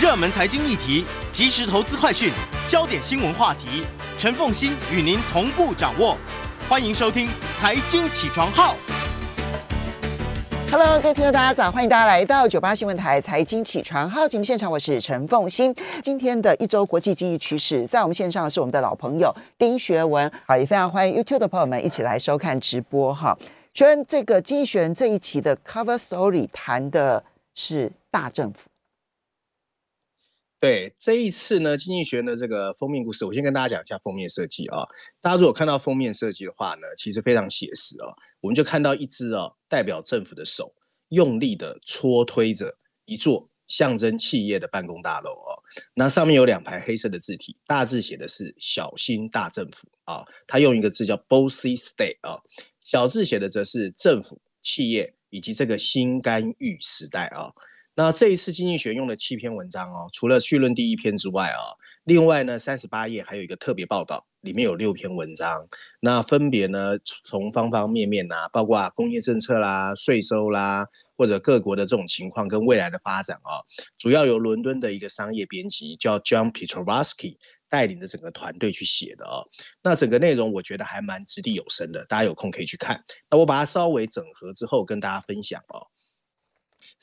热门财经议题、即时投资快讯、焦点新闻话题，陈凤欣与您同步掌握。欢迎收听《财经起床号》。Hello，各位听众，大家早！欢迎大家来到九八新闻台《财经起床号》节目现场，我是陈凤欣。今天的一周国际经济趋势，在我们线上是我们的老朋友丁学文，好，也非常欢迎 YouTube 的朋友们一起来收看直播哈。学文，这个《经济学人》这一期的 Cover Story 谈的是大政府。对，这一次呢，《经济学》的这个封面故事，我先跟大家讲一下封面设计啊。大家如果看到封面设计的话呢，其实非常写实哦。我们就看到一只哦，代表政府的手，用力的搓推着一座象征企业的办公大楼哦。那上面有两排黑色的字体，大字写的是“小心大政府”啊，它用一个字叫 “bossy state” 啊，小字写的则是政府、企业以及这个新干预时代啊。那这一次经济学用了七篇文章哦，除了绪论第一篇之外啊，另外呢三十八页还有一个特别报道，里面有六篇文章，那分别呢从方方面面呐、包括工业政策啦、税收啦，或者各国的这种情况跟未来的发展啊，主要由伦敦的一个商业编辑叫 John Petrovsky 带领的整个团队去写的哦。那整个内容我觉得还蛮掷地有声的，大家有空可以去看。那我把它稍微整合之后跟大家分享哦。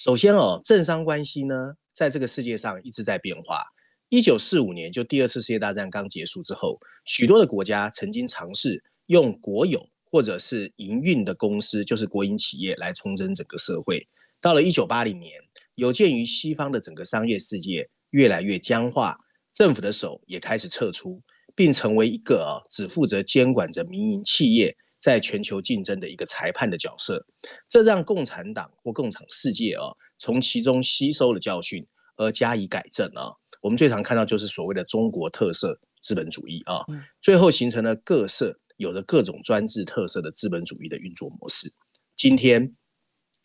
首先哦，政商关系呢，在这个世界上一直在变化。一九四五年，就第二次世界大战刚结束之后，许多的国家曾经尝试用国有或者是营运的公司，就是国营企业来重整整个社会。到了一九八零年，有鉴于西方的整个商业世界越来越僵化，政府的手也开始撤出，并成为一个哦，只负责监管着民营企业。在全球竞争的一个裁判的角色，这让共产党或共产世界啊，从其中吸收了教训而加以改正啊。我们最常看到就是所谓的中国特色资本主义啊，最后形成了各色有着各种专制特色的资本主义的运作模式。今天，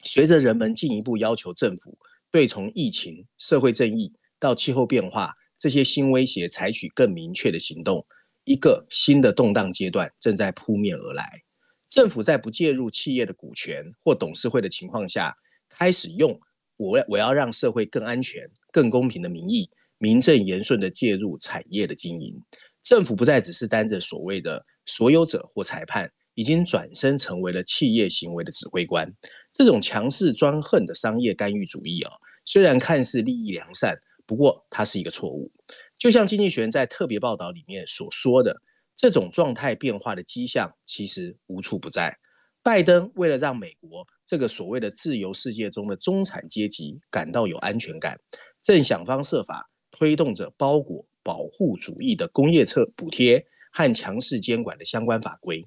随着人们进一步要求政府对从疫情、社会正义到气候变化这些新威胁采取更明确的行动，一个新的动荡阶段正在扑面而来。政府在不介入企业的股权或董事会的情况下，开始用我我要让社会更安全、更公平的名义，名正言顺地介入产业的经营。政府不再只是担着所谓的所有者或裁判，已经转身成为了企业行为的指挥官。这种强势专横的商业干预主义啊，虽然看似利益良善，不过它是一个错误。就像经济学人在特别报道里面所说的。这种状态变化的迹象其实无处不在。拜登为了让美国这个所谓的自由世界中的中产阶级感到有安全感，正想方设法推动着包裹保护主义的工业策补贴和强势监管的相关法规。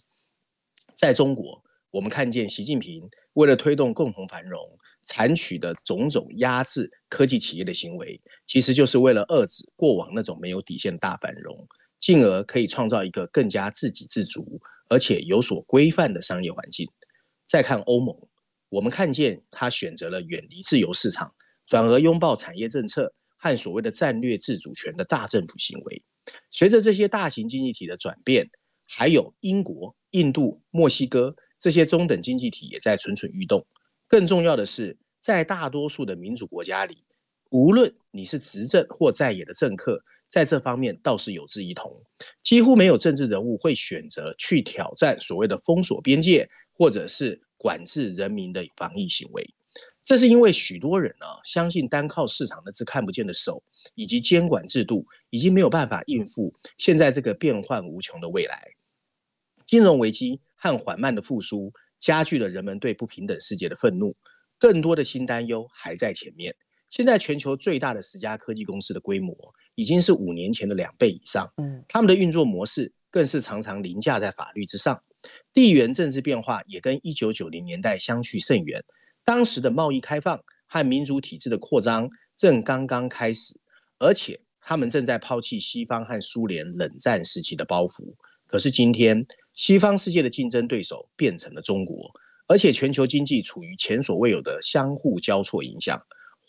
在中国，我们看见习近平为了推动共同繁荣，采取的种种压制科技企业的行为，其实就是为了遏制过往那种没有底线的大繁荣。进而可以创造一个更加自给自足，而且有所规范的商业环境。再看欧盟，我们看见他选择了远离自由市场，转而拥抱产业政策和所谓的战略自主权的大政府行为。随着这些大型经济体的转变，还有英国、印度、墨西哥这些中等经济体也在蠢蠢欲动。更重要的是，在大多数的民主国家里，无论你是执政或在野的政客。在这方面倒是有志一同，几乎没有政治人物会选择去挑战所谓的封锁边界，或者是管制人民的防疫行为。这是因为许多人啊，相信单靠市场那只看不见的手以及监管制度，已经没有办法应付现在这个变幻无穷的未来。金融危机和缓慢的复苏加剧了人们对不平等世界的愤怒，更多的新担忧还在前面。现在全球最大的十家科技公司的规模已经是五年前的两倍以上，嗯，他们的运作模式更是常常凌驾在法律之上。地缘政治变化也跟一九九零年代相去甚远。当时的贸易开放和民主体制的扩张，正刚刚开始，而且他们正在抛弃西方和苏联冷战时期的包袱。可是今天，西方世界的竞争对手变成了中国，而且全球经济处于前所未有的相互交错影响，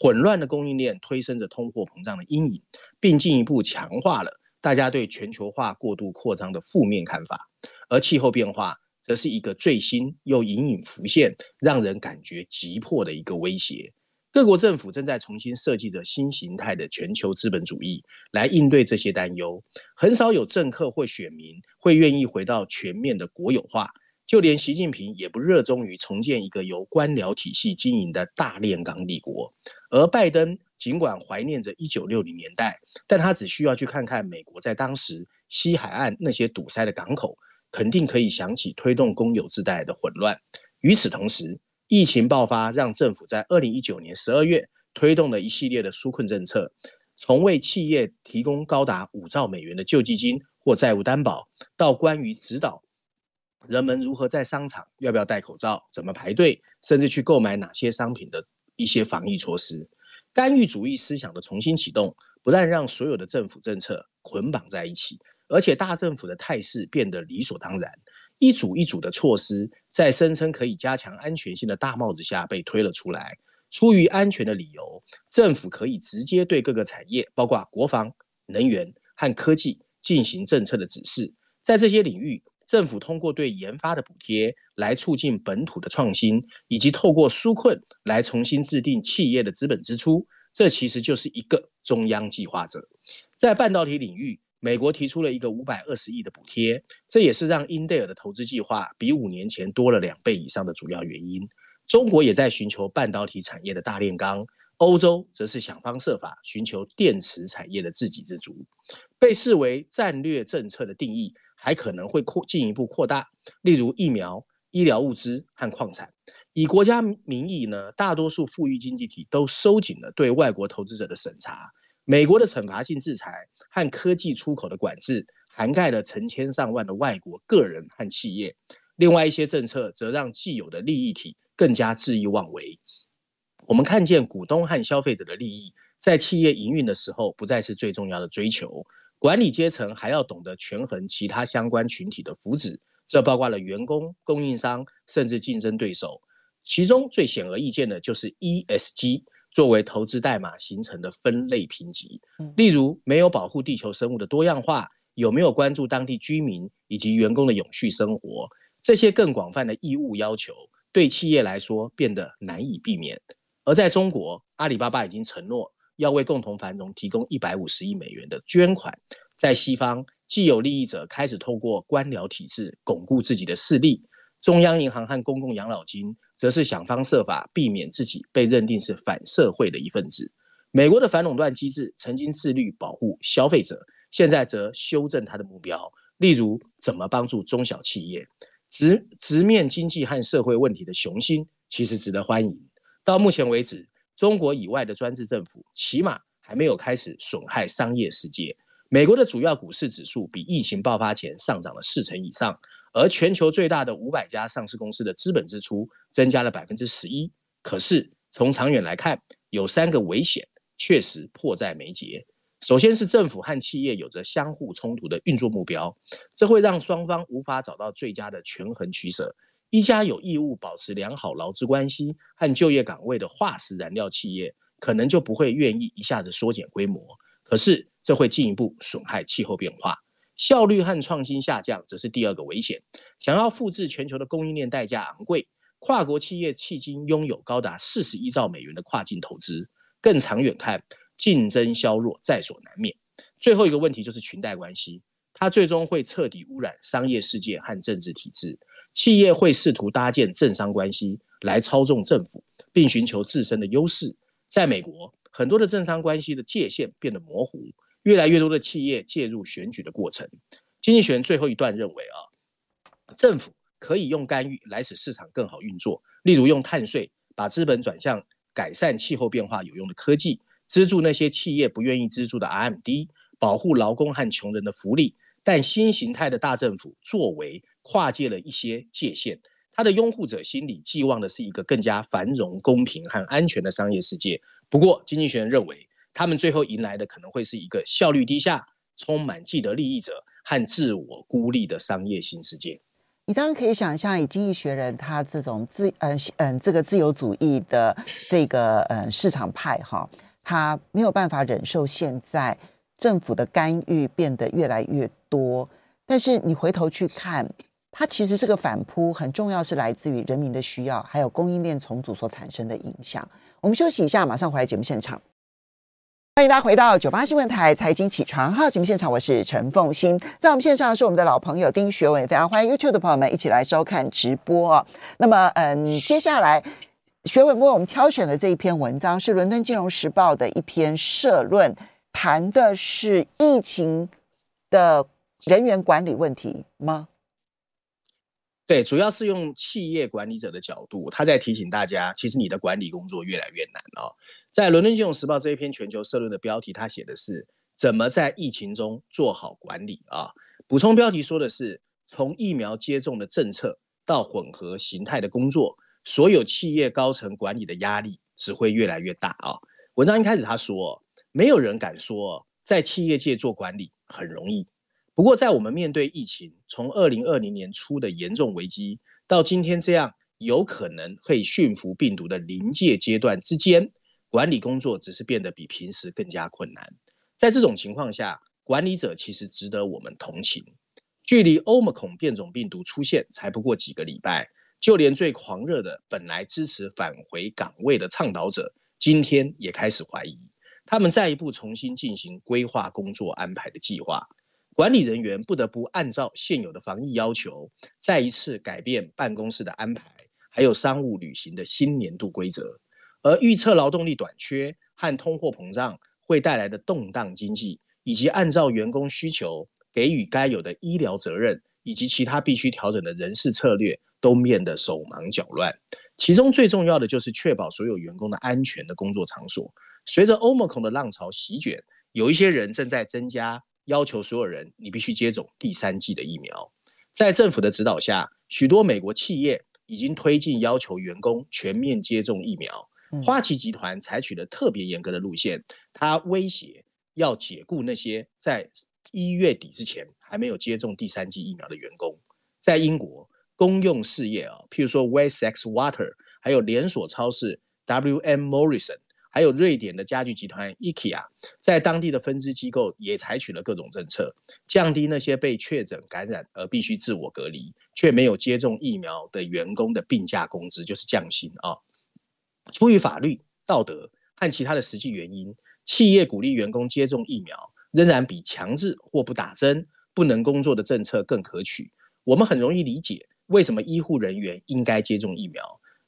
混乱的供应链推升着通货膨胀的阴影，并进一步强化了大家对全球化过度扩张的负面看法。而气候变化则是一个最新又隐隐浮现、让人感觉急迫的一个威胁。各国政府正在重新设计着新形态的全球资本主义来应对这些担忧。很少有政客或选民会愿意回到全面的国有化，就连习近平也不热衷于重建一个由官僚体系经营的大炼钢帝国。而拜登尽管怀念着一九六零年代，但他只需要去看看美国在当时西海岸那些堵塞的港口，肯定可以想起推动公有制带来的混乱。与此同时，疫情爆发，让政府在二零一九年十二月推动了一系列的纾困政策，从为企业提供高达五兆美元的救济金或债务担保，到关于指导人们如何在商场要不要戴口罩、怎么排队，甚至去购买哪些商品的一些防疫措施。干预主义思想的重新启动，不但让所有的政府政策捆绑在一起，而且大政府的态势变得理所当然。一组一组的措施，在声称可以加强安全性的大帽子下被推了出来。出于安全的理由，政府可以直接对各个产业，包括国防、能源和科技，进行政策的指示。在这些领域，政府通过对研发的补贴来促进本土的创新，以及透过纾困来重新制定企业的资本支出。这其实就是一个中央计划者。在半导体领域。美国提出了一个五百二十亿的补贴，这也是让英特尔的投资计划比五年前多了两倍以上的主要原因。中国也在寻求半导体产业的大炼钢，欧洲则是想方设法寻求电池产业的自给自足。被视为战略政策的定义还可能会扩进一步扩大，例如疫苗、医疗物资和矿产。以国家名义呢，大多数富裕经济体都收紧了对外国投资者的审查。美国的惩罚性制裁和科技出口的管制，涵盖了成千上万的外国个人和企业。另外一些政策则让既有的利益体更加恣意妄为。我们看见股东和消费者的利益，在企业营运的时候不再是最重要的追求。管理阶层还要懂得权衡其他相关群体的福祉，这包括了员工、供应商，甚至竞争对手。其中最显而易见的就是 ESG。作为投资代码形成的分类评级，例如没有保护地球生物的多样化，有没有关注当地居民以及员工的永续生活，这些更广泛的义务要求，对企业来说变得难以避免。而在中国，阿里巴巴已经承诺要为共同繁荣提供一百五十亿美元的捐款。在西方，既有利益者开始透过官僚体制巩固自己的势力。中央银行和公共养老金则是想方设法避免自己被认定是反社会的一份子。美国的反垄断机制曾经致力保护消费者，现在则修正它的目标，例如怎么帮助中小企业。直直面经济和社会问题的雄心其实值得欢迎。到目前为止，中国以外的专制政府起码还没有开始损害商业世界。美国的主要股市指数比疫情爆发前上涨了四成以上。而全球最大的五百家上市公司的资本支出增加了百分之十一。可是从长远来看，有三个危险确实迫在眉睫。首先是政府和企业有着相互冲突的运作目标，这会让双方无法找到最佳的权衡取舍。一家有义务保持良好劳资关系和就业岗位的化石燃料企业，可能就不会愿意一下子缩减规模。可是这会进一步损害气候变化。效率和创新下降，则是第二个危险。想要复制全球的供应链，代价昂贵。跨国企业迄今拥有高达四十亿兆美元的跨境投资，更长远看，竞争削弱在所难免。最后一个问题就是裙带关系，它最终会彻底污染商业世界和政治体制。企业会试图搭建政商关系来操纵政府，并寻求自身的优势。在美国，很多的政商关系的界限变得模糊。越来越多的企业介入选举的过程。经济学最后一段认为啊，政府可以用干预来使市场更好运作，例如用碳税把资本转向改善气候变化有用的科技，资助那些企业不愿意资助的 RMD，保护劳工和穷人的福利。但新形态的大政府作为跨界了一些界限，他的拥护者心里寄望的是一个更加繁荣、公平和安全的商业世界。不过，经济学人认为，他们最后迎来的可能会是一个效率低下、充满既得利益者和自我孤立的商业新世界。你当然可以想象，以经济学人他这种自嗯嗯这个自由主义的这个嗯市场派哈，他没有办法忍受现在政府的干预变得越来越多。但是你回头去看，它其实这个反扑很重要，是来自于人民的需要，还有供应链重组所产生的影响。我们休息一下，马上回来节目现场。欢迎大家回到九八新闻台财经起床号节目现场，我是陈凤欣。在我们线上是我们的老朋友丁学伟，非常欢迎 YouTube 的朋友们一起来收看直播。那么，嗯，接下来学文为我们挑选的这一篇文章是《伦敦金融时报》的一篇社论，谈的是疫情的人员管理问题吗？对，主要是用企业管理者的角度，他在提醒大家，其实你的管理工作越来越难哦。在《伦敦金融时报》这一篇全球社论的标题，他写的是怎么在疫情中做好管理啊？补充标题说的是从疫苗接种的政策到混合形态的工作，所有企业高层管理的压力只会越来越大啊。文章一开始他说，没有人敢说在企业界做管理很容易。不过，在我们面对疫情，从二零二零年初的严重危机到今天这样有可能会驯服病毒的临界阶段之间。管理工作只是变得比平时更加困难。在这种情况下，管理者其实值得我们同情。距离欧米孔变种病毒出现才不过几个礼拜，就连最狂热的本来支持返回岗位的倡导者，今天也开始怀疑。他们再一步重新进行规划工作安排的计划，管理人员不得不按照现有的防疫要求，再一次改变办公室的安排，还有商务旅行的新年度规则。而预测劳动力短缺和通货膨胀会带来的动荡经济，以及按照员工需求给予该有的医疗责任，以及其他必须调整的人事策略，都变得手忙脚乱。其中最重要的就是确保所有员工的安全的工作场所。随着 Omicron 的浪潮席卷，有一些人正在增加要求，所有人你必须接种第三剂的疫苗。在政府的指导下，许多美国企业已经推进要求员工全面接种疫苗。花旗集团采取了特别严格的路线，他威胁要解雇那些在一月底之前还没有接种第三剂疫苗的员工。在英国，公用事业啊，譬如说 Wessex Water，还有连锁超市 W.M. Morrison，还有瑞典的家具集团 IKEA，在当地的分支机构也采取了各种政策，降低那些被确诊感染而必须自我隔离却没有接种疫苗的员工的病假工资，就是降薪啊。出于法律、道德和其他的实际原因，企业鼓励员工接种疫苗，仍然比强制或不打针不能工作的政策更可取。我们很容易理解为什么医护人员应该接种疫苗，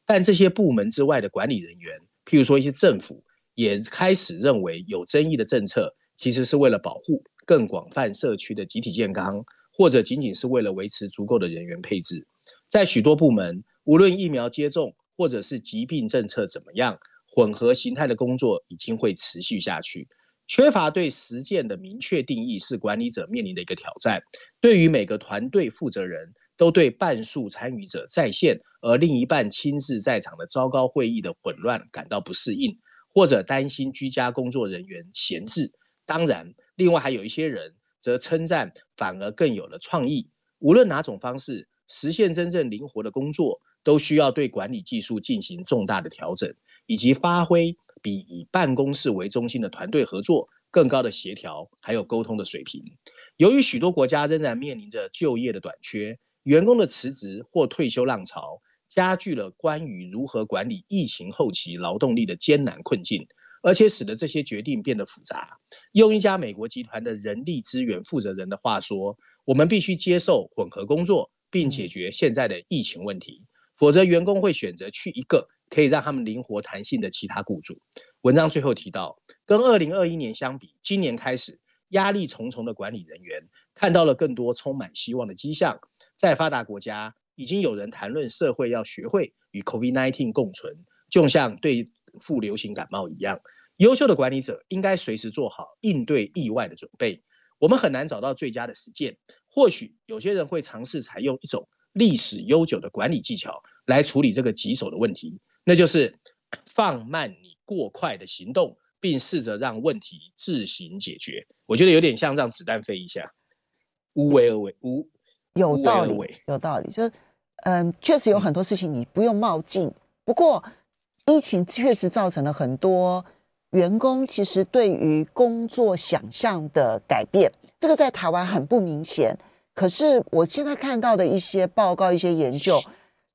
但这些部门之外的管理人员，譬如说一些政府，也开始认为有争议的政策其实是为了保护更广泛社区的集体健康，或者仅仅是为了维持足够的人员配置。在许多部门，无论疫苗接种，或者是疾病政策怎么样，混合形态的工作已经会持续下去。缺乏对实践的明确定义是管理者面临的一个挑战。对于每个团队负责人都对半数参与者在线，而另一半亲自在场的糟糕会议的混乱感到不适应，或者担心居家工作人员闲置。当然，另外还有一些人则称赞反而更有了创意。无论哪种方式，实现真正灵活的工作。都需要对管理技术进行重大的调整，以及发挥比以办公室为中心的团队合作更高的协调还有沟通的水平。由于许多国家仍然面临着就业的短缺，员工的辞职或退休浪潮加剧了关于如何管理疫情后期劳动力的艰难困境，而且使得这些决定变得复杂。用一家美国集团的人力资源负责人的话说：“我们必须接受混合工作，并解决现在的疫情问题。”否则，员工会选择去一个可以让他们灵活弹性的其他雇主。文章最后提到，跟二零二一年相比，今年开始压力重重的管理人员看到了更多充满希望的迹象。在发达国家，已经有人谈论社会要学会与 COVID-19 共存，就像对付流行感冒一样。优秀的管理者应该随时做好应对意外的准备。我们很难找到最佳的实践，或许有些人会尝试采用一种。历史悠久的管理技巧来处理这个棘手的问题，那就是放慢你过快的行动，并试着让问题自行解决。我觉得有点像让子弹飞一下，无为而为，无有道理，有道理。就是，嗯，确实有很多事情你不用冒进。嗯、不过，疫情确实造成了很多员工其实对于工作想象的改变，这个在台湾很不明显。可是我现在看到的一些报告、一些研究，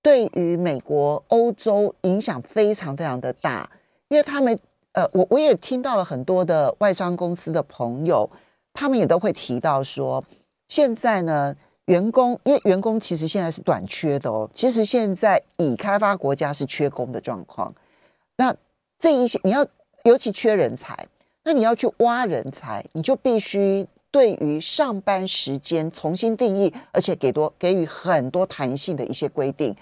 对于美国、欧洲影响非常非常的大，因为他们呃，我我也听到了很多的外商公司的朋友，他们也都会提到说，现在呢，员工因为员工其实现在是短缺的哦，其实现在已开发国家是缺工的状况，那这一些你要尤其缺人才，那你要去挖人才，你就必须。对于上班时间重新定义，而且给多给予很多弹性的一些规定。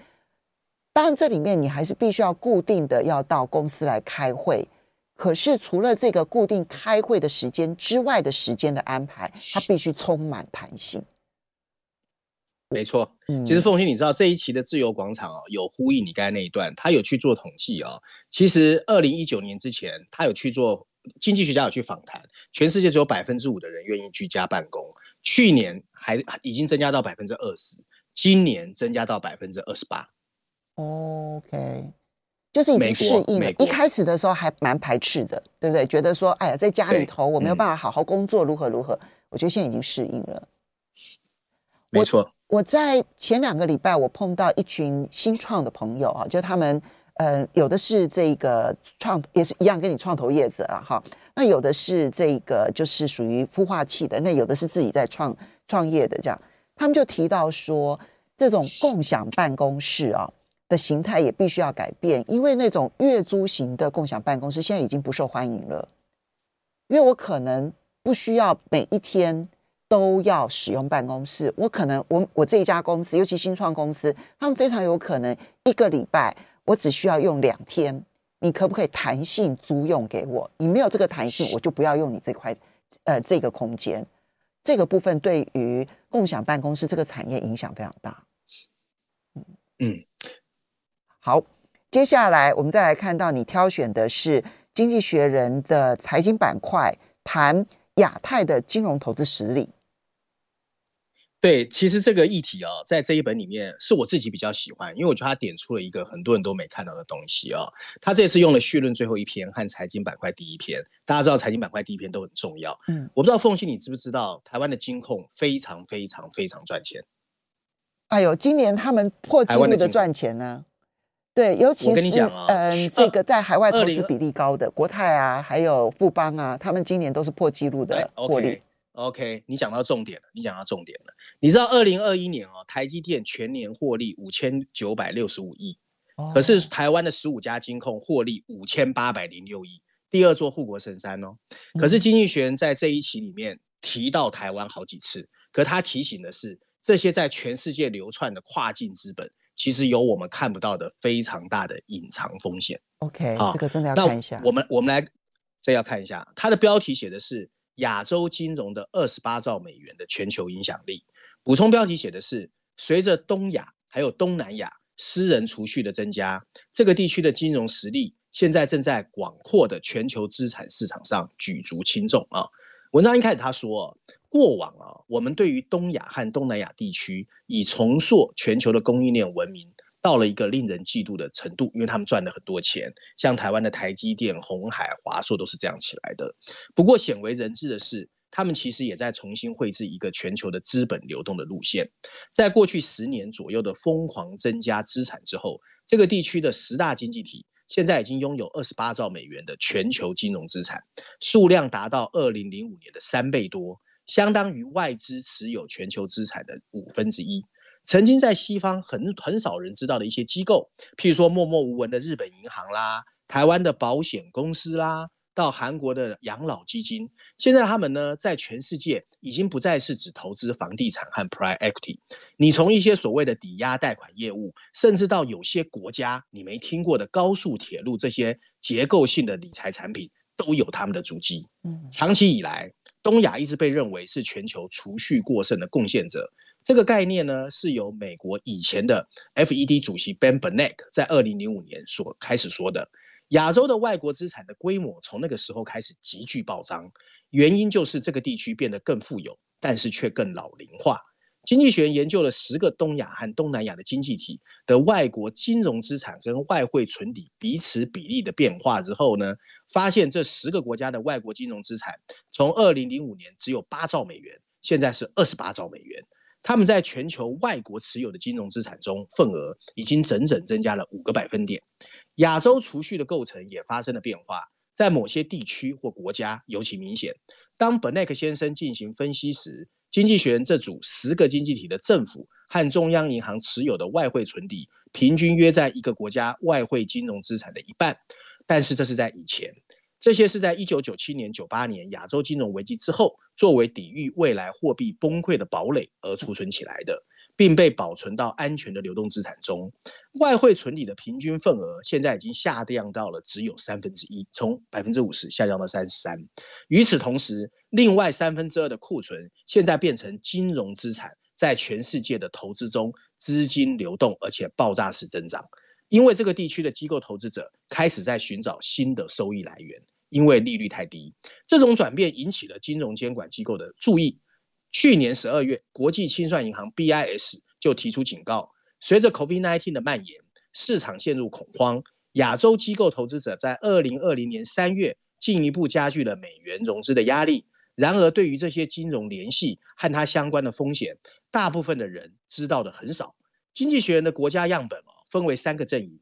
当然，这里面你还是必须要固定的要到公司来开会。可是，除了这个固定开会的时间之外的时间的安排，它必须充满弹性。没错，其实凤欣，你知道这一期的自由广场哦，有呼应你刚才那一段，他有去做统计哦。其实，二零一九年之前，他有去做。经济学家有去访谈，全世界只有百分之五的人愿意居家办公。去年还已经增加到百分之二十，今年增加到百分之二十八。OK，就是已经适应了。一开始的时候还蛮排斥的，对不对？觉得说，哎呀，在家里头我没有办法好好工作，如何如何？嗯、我觉得现在已经适应了。没错，我，我在前两个礼拜我碰到一群新创的朋友啊，就他们。呃，有的是这个创，也是一样跟你创投业者了哈。那有的是这个就是属于孵化器的，那有的是自己在创创业的这样。他们就提到说，这种共享办公室啊的形态也必须要改变，因为那种月租型的共享办公室现在已经不受欢迎了。因为我可能不需要每一天都要使用办公室，我可能我我这一家公司，尤其新创公司，他们非常有可能一个礼拜。我只需要用两天，你可不可以弹性租用给我？你没有这个弹性，我就不要用你这块，呃，这个空间。这个部分对于共享办公室这个产业影响非常大。嗯嗯，好，接下来我们再来看到你挑选的是《经济学人》的财经板块，谈亚太的金融投资实力。对，其实这个议题哦，在这一本里面是我自己比较喜欢，因为我觉得他点出了一个很多人都没看到的东西哦。他这次用了序论最后一篇和财经板块第一篇，大家知道财经板块第一篇都很重要。嗯，我不知道凤信你知不知道，台湾的金控非常非常非常赚钱。哎呦，今年他们破纪录的赚钱呢。对，尤其是嗯、这个在海外投资比例高的国泰啊，还有富邦啊，他们今年都是破纪录的获利。OK，你讲到重点了，你讲到重点了。你知道二零二一年哦，台积电全年获利五千九百六十五亿，可是台湾的十五家金控获利五千八百零六亿，第二座护国神山哦。可是经济学人在这一期里面提到台湾好几次，可他提醒的是，这些在全世界流窜的跨境资本，其实有我们看不到的非常大的隐藏风险。OK，这个真的要看一下。我们我们来这要看一下，它的标题写的是。亚洲金融的二十八兆美元的全球影响力，补充标题写的是：随着东亚还有东南亚私人储蓄的增加，这个地区的金融实力现在正在广阔的全球资产市场上举足轻重啊。文章一开始他说，过往啊，我们对于东亚和东南亚地区以重塑全球的供应链闻名。到了一个令人嫉妒的程度，因为他们赚了很多钱，像台湾的台积电、鸿海、华硕都是这样起来的。不过鲜为人知的是，他们其实也在重新绘制一个全球的资本流动的路线。在过去十年左右的疯狂增加资产之后，这个地区的十大经济体现在已经拥有二十八兆美元的全球金融资产，数量达到二零零五年的三倍多，相当于外资持有全球资产的五分之一。曾经在西方很很少人知道的一些机构，譬如说默默无闻的日本银行啦，台湾的保险公司啦，到韩国的养老基金，现在他们呢，在全世界已经不再是只投资房地产和 private equity。你从一些所谓的抵押贷款业务，甚至到有些国家你没听过的高速铁路这些结构性的理财产品，都有他们的足迹。嗯，长期以来，东亚一直被认为是全球储蓄过剩的贡献者。这个概念呢，是由美国以前的 FED 主席 Ben Bernanke 在二零零五年所开始说的。亚洲的外国资产的规模从那个时候开始急剧暴涨，原因就是这个地区变得更富有，但是却更老龄化。经济学研究了十个东亚和东南亚的经济体的外国金融资产跟外汇存底彼此比例的变化之后呢，发现这十个国家的外国金融资产从二零零五年只有八兆美元，现在是二十八兆美元。他们在全球外国持有的金融资产中份额已经整整增加了五个百分点。亚洲储蓄的构成也发生了变化，在某些地区或国家尤其明显。当本奈克先生进行分析时，经济学人这组十个经济体的政府和中央银行持有的外汇存底，平均约在一个国家外汇金融资产的一半。但是这是在以前，这些是在一九九七年、九八年亚洲金融危机之后，作为抵御未来货币崩溃的堡垒而储存起来的。并被保存到安全的流动资产中，外汇存底的平均份额现在已经下降到了只有三分之一，从百分之五十下降到三十三。与此同时，另外三分之二的库存现在变成金融资产，在全世界的投资中资金流动，而且爆炸式增长，因为这个地区的机构投资者开始在寻找新的收益来源，因为利率太低。这种转变引起了金融监管机构的注意。去年十二月，国际清算银行 BIS 就提出警告：随着 COVID-19 的蔓延，市场陷入恐慌。亚洲机构投资者在二零二零年三月进一步加剧了美元融资的压力。然而，对于这些金融联系和它相关的风险，大部分的人知道的很少。经济学人的国家样本分为三个阵营。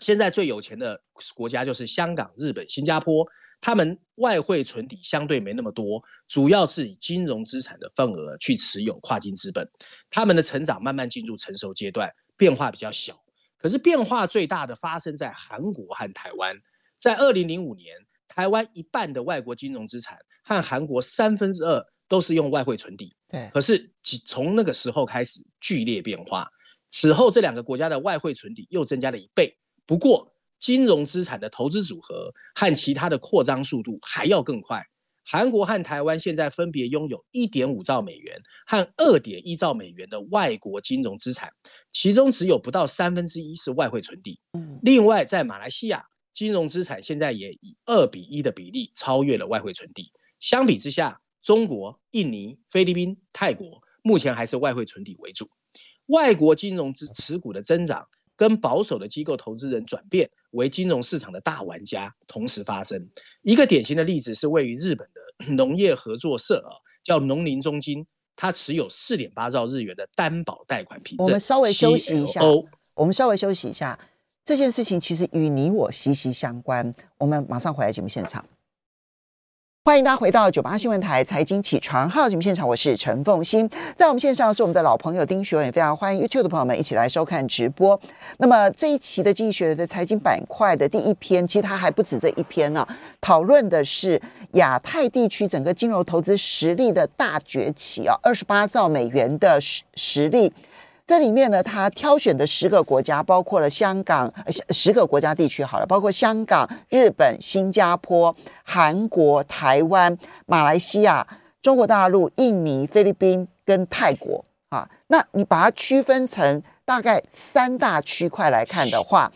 现在最有钱的国家就是香港、日本、新加坡。他们外汇存底相对没那么多，主要是以金融资产的份额去持有跨境资本。他们的成长慢慢进入成熟阶段，变化比较小。可是变化最大的发生在韩国和台湾。在二零零五年，台湾一半的外国金融资产和韩国三分之二都是用外汇存底。对。可是从那个时候开始剧烈变化，此后这两个国家的外汇存底又增加了一倍。不过，金融资产的投资组合和其他的扩张速度还要更快。韩国和台湾现在分别拥有一点五兆美元和二点一兆美元的外国金融资产，其中只有不到三分之一是外汇存底。另外，在马来西亚，金融资产现在也以二比一的比例超越了外汇存底。相比之下，中国、印尼、菲律宾、泰国目前还是外汇存底为主。外国金融资持股的增长。跟保守的机构投资人转变为金融市场的大玩家同时发生。一个典型的例子是位于日本的 农业合作社啊，叫农林中金，它持有四点八兆日元的担保贷款凭证。我们稍微休息一下，我们稍微休息一下，这件事情其实与你我息息相关。我们马上回来节目现场。欢迎大家回到九八新闻台财经起床号节目现场，我是陈凤欣，在我们线上是我们的老朋友丁学文，也非常欢迎 YouTube 的朋友们一起来收看直播。那么这一期的经济学的财经板块的第一篇，其实它还不止这一篇呢、啊，讨论的是亚太地区整个金融投资实力的大崛起啊，二十八兆美元的实实力。这里面呢，他挑选的十个国家包括了香港，十个国家地区好了，包括香港、日本、新加坡、韩国、台湾、马来西亚、中国大陆、印尼、菲律宾跟泰国啊。那你把它区分成大概三大区块来看的话，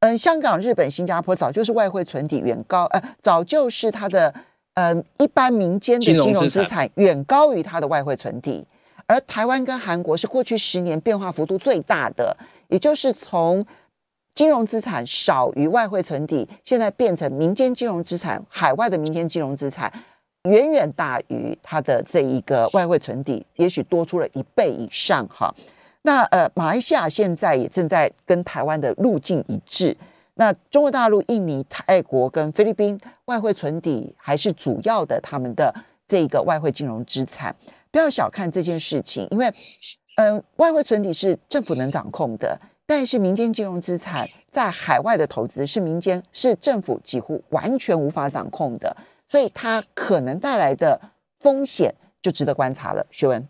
嗯，香港、日本、新加坡早就是外汇存底远高，呃，早就是它的嗯一般民间的金融资产远高于它的外汇存底。而台湾跟韩国是过去十年变化幅度最大的，也就是从金融资产少于外汇存底，现在变成民间金融资产，海外的民间金融资产远远大于它的这一个外汇存底，也许多出了一倍以上哈。那呃，马来西亚现在也正在跟台湾的路径一致。那中国大陆、印尼、泰国跟菲律宾外汇存底还是主要的他们的这个外汇金融资产。不要小看这件事情，因为，嗯、外汇存底是政府能掌控的，但是民间金融资产在海外的投资是民间是政府几乎完全无法掌控的，所以它可能带来的风险就值得观察了。学文，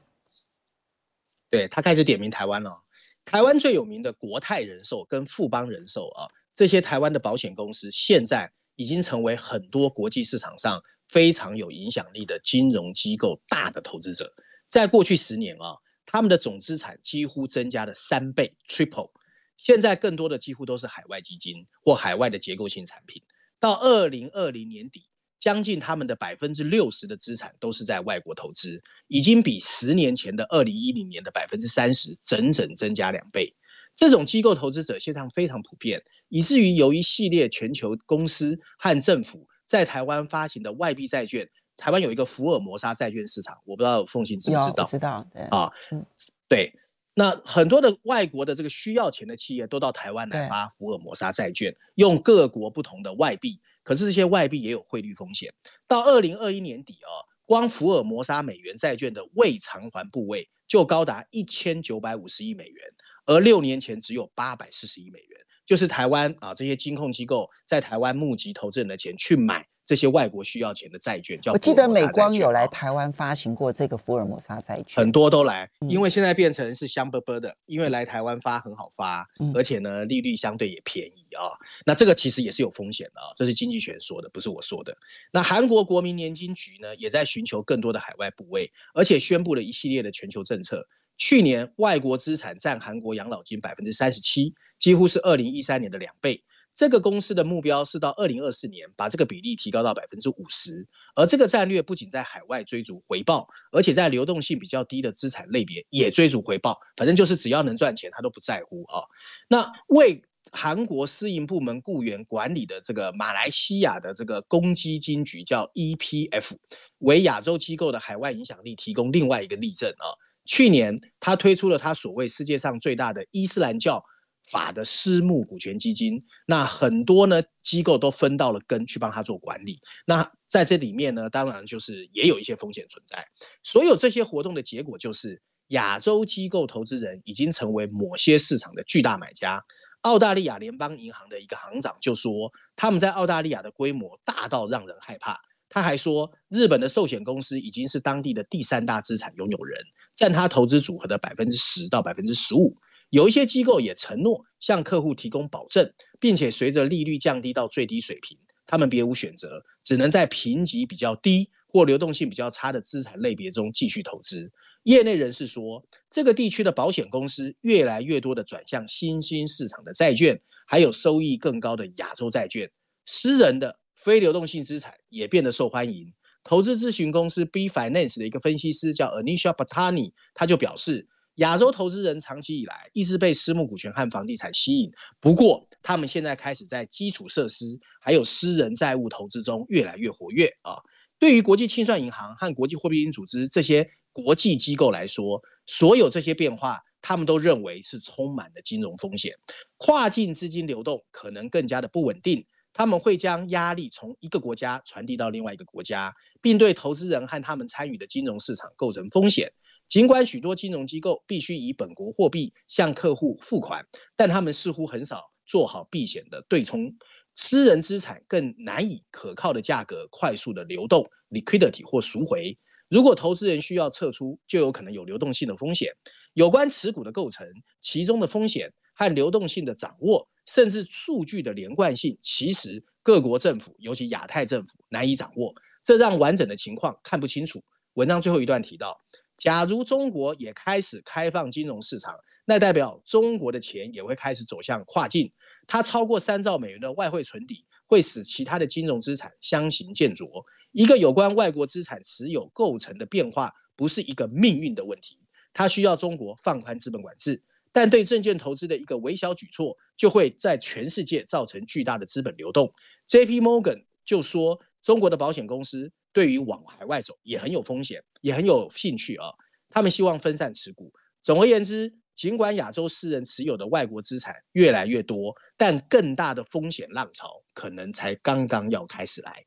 对，他开始点名台湾了，台湾最有名的国泰人寿跟富邦人寿啊，这些台湾的保险公司现在已经成为很多国际市场上。非常有影响力的金融机构大的投资者，在过去十年啊，他们的总资产几乎增加了三倍 （triple）。现在更多的几乎都是海外基金或海外的结构性产品。到二零二零年底，将近他们的百分之六十的资产都是在外国投资，已经比十年前的二零一零年的百分之三十整整增加两倍。这种机构投资者现象非常普遍，以至于由一系列全球公司和政府在台湾发行的外币债券，台湾有一个福尔摩沙债券市场，我不知道凤信知不知道？知道，对啊，嗯，对。那很多的外国的这个需要钱的企业都到台湾来发福尔摩沙债券，用各国不同的外币，可是这些外币也有汇率风险。到二零二一年底啊，光福尔摩沙美元债券的未偿还部位就高达一千九百五十亿美元，而六年前只有八百四十亿美元，就是台湾啊这些金控机构在台湾募集投资人的钱去买。这些外国需要钱的债券，叫我记得美光有来台湾发行过这个福尔摩沙债券，很多都来，因为现在变成是香饽饽的，因为来台湾发很好发，而且呢利率相对也便宜啊。那这个其实也是有风险的啊，这是经济学人说的，不是我说的。那韩国国民年金局呢也在寻求更多的海外部位，而且宣布了一系列的全球政策。去年外国资产占韩国养老金百分之三十七，几乎是二零一三年的两倍。这个公司的目标是到二零二四年把这个比例提高到百分之五十，而这个战略不仅在海外追逐回报，而且在流动性比较低的资产类别也追逐回报。反正就是只要能赚钱，他都不在乎啊。那为韩国私营部门雇员管理的这个马来西亚的这个公积金局叫 EPF，为亚洲机构的海外影响力提供另外一个例证啊。去年他推出了他所谓世界上最大的伊斯兰教。法的私募股权基金，那很多呢机构都分到了根去帮他做管理。那在这里面呢，当然就是也有一些风险存在。所有这些活动的结果就是，亚洲机构投资人已经成为某些市场的巨大买家。澳大利亚联邦银行的一个行长就说，他们在澳大利亚的规模大到让人害怕。他还说，日本的寿险公司已经是当地的第三大资产拥有人，占他投资组合的百分之十到百分之十五。有一些机构也承诺向客户提供保证，并且随着利率降低到最低水平，他们别无选择，只能在评级比较低或流动性比较差的资产类别中继续投资。业内人士说，这个地区的保险公司越来越多的转向新兴市场的债券，还有收益更高的亚洲债券。私人的非流动性资产也变得受欢迎。投资咨询公司 B Finance 的一个分析师叫 Anisha Patani，他就表示。亚洲投资人长期以来一直被私募股权和房地产吸引，不过他们现在开始在基础设施还有私人债务投资中越来越活跃啊。对于国际清算银行和国际货币基金组织这些国际机构来说，所有这些变化，他们都认为是充满了金融风险，跨境资金流动可能更加的不稳定，他们会将压力从一个国家传递到另外一个国家，并对投资人和他们参与的金融市场构成风险。尽管许多金融机构必须以本国货币向客户付款，但他们似乎很少做好避险的对冲。私人资产更难以可靠的价格快速的流动 （liquidity） 或赎回。如果投资人需要撤出，就有可能有流动性的风险。有关持股的构成、其中的风险和流动性的掌握，甚至数据的连贯性，其实各国政府，尤其亚太政府难以掌握，这让完整的情况看不清楚。文章最后一段提到。假如中国也开始开放金融市场，那代表中国的钱也会开始走向跨境。它超过三兆美元的外汇存底，会使其他的金融资产相形见絀。一个有关外国资产持有构成的变化，不是一个命运的问题，它需要中国放宽资本管制。但对证券投资的一个微小举措，就会在全世界造成巨大的资本流动。J.P. Morgan 就说，中国的保险公司。对于往海外走也很有风险，也很有兴趣啊。他们希望分散持股。总而言之，尽管亚洲私人持有的外国资产越来越多，但更大的风险浪潮可能才刚刚要开始来。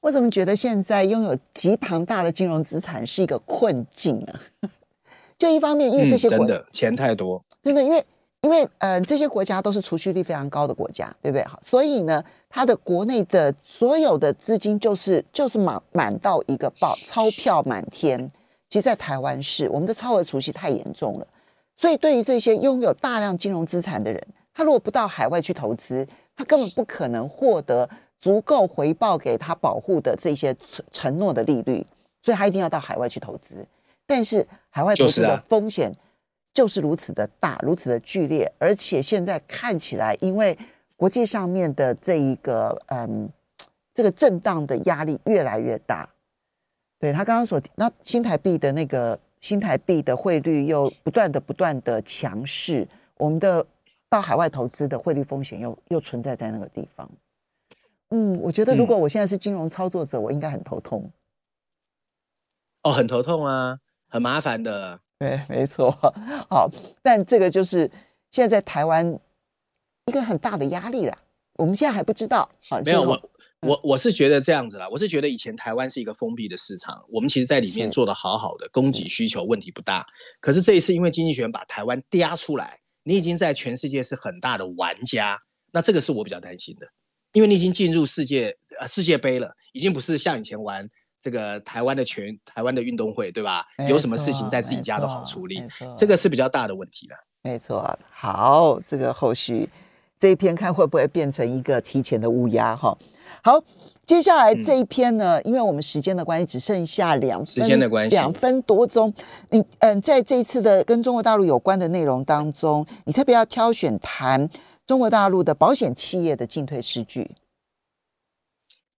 我怎么觉得现在拥有极庞大的金融资产是一个困境呢？就一方面，因为这些、嗯、真的钱太多，真的因为。因为呃，这些国家都是储蓄率非常高的国家，对不对？好，所以呢，它的国内的所有的资金就是就是满满到一个爆，钞票满天。其实，在台湾是我们的超额储蓄太严重了，所以对于这些拥有大量金融资产的人，他如果不到海外去投资，他根本不可能获得足够回报给他保护的这些承承诺的利率，所以他一定要到海外去投资。但是海外投资的风险就是如此的大，如此的剧烈，而且现在看起来，因为国际上面的这一个嗯，这个震荡的压力越来越大。对，他刚刚所，那新台币的那个新台币的汇率又不断的不断的强势，我们的到海外投资的汇率风险又又存在在那个地方。嗯，我觉得如果我现在是金融操作者，嗯、我应该很头痛。哦，很头痛啊，很麻烦的。对，没错。好，但这个就是现在在台湾一个很大的压力啦。我们现在还不知道。好，没有我。我我是觉得这样子啦，我是觉得以前台湾是一个封闭的市场，我们其实在里面做的好好的，供给需求问题不大。可是这一次因为经济学把台湾嗲出来，你已经在全世界是很大的玩家，那这个是我比较担心的，因为你已经进入世界呃世界杯了，已经不是像以前玩这个台湾的全台湾的运动会，对吧？有什么事情在自己家都好处理，这个是比较大的问题了。没错，好，这个后续这一篇看会不会变成一个提前的乌鸦哈？好，接下来这一篇呢，嗯、因为我们时间的关系，只剩下两分时间的关系，两分多钟。你嗯，在这一次的跟中国大陆有关的内容当中，你特别要挑选谈中国大陆的保险企业的进退失据。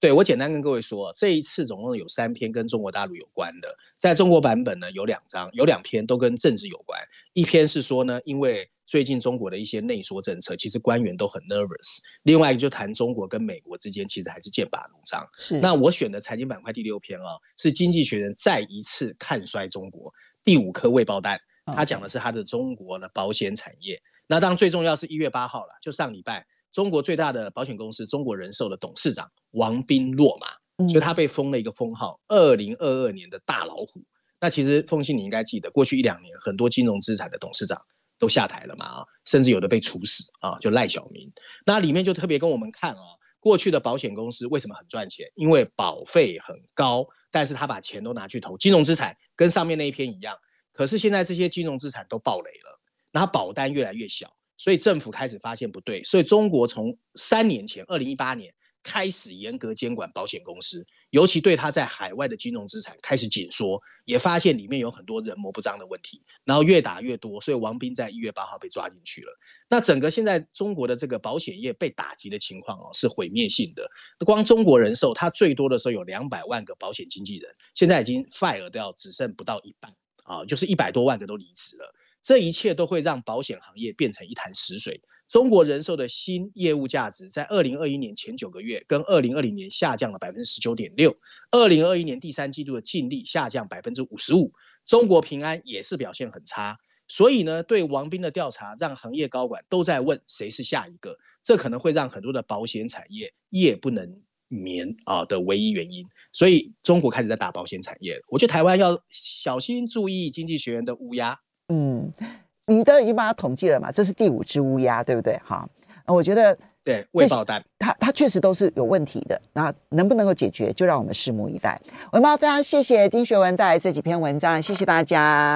对，我简单跟各位说，这一次总共有三篇跟中国大陆有关的，在中国版本呢有两章，有两篇都跟政治有关，一篇是说呢，因为。最近中国的一些内缩政策，其实官员都很 nervous。另外一个就谈中国跟美国之间，其实还是剑拔弩张。是。那我选的财经板块第六篇啊、哦，是经济学人再一次看衰中国第五颗未爆弹。他讲的是他的中国的保险产业。那当然最重要是一月八号了，就上礼拜，中国最大的保险公司中国人寿的董事长王斌落马，所以他被封了一个封号，二零二二年的大老虎。那其实凤信你应该记得，过去一两年很多金融资产的董事长。都下台了嘛啊，甚至有的被处死啊，就赖小民。那里面就特别跟我们看啊，过去的保险公司为什么很赚钱？因为保费很高，但是他把钱都拿去投金融资产，跟上面那一篇一样。可是现在这些金融资产都暴雷了，那保单越来越小，所以政府开始发现不对，所以中国从三年前，二零一八年。开始严格监管保险公司，尤其对他在海外的金融资产开始紧缩，也发现里面有很多人模不张的问题，然后越打越多，所以王斌在一月八号被抓进去了。那整个现在中国的这个保险业被打击的情况哦，是毁灭性的。光中国人寿，它最多的时候有两百万个保险经纪人，现在已经 fire 掉，只剩不到一半啊，就是一百多万个都离职了。这一切都会让保险行业变成一潭死水。中国人寿的新业务价值在二零二一年前九个月跟二零二零年下降了百分之十九点六，二零二一年第三季度的净利下降百分之五十五。中国平安也是表现很差，所以呢，对王斌的调查让行业高管都在问谁是下一个，这可能会让很多的保险产业夜不能眠啊的唯一原因。所以中国开始在打保险产业，我觉得台湾要小心注意经济学人的乌鸦。嗯。你都已经把它统计了嘛？这是第五只乌鸦，对不对？哈，我觉得对未爆弹，它它确实都是有问题的。那能不能够解决，就让我们拭目以待。我们要非常谢谢丁学文带来这几篇文章，谢谢大家。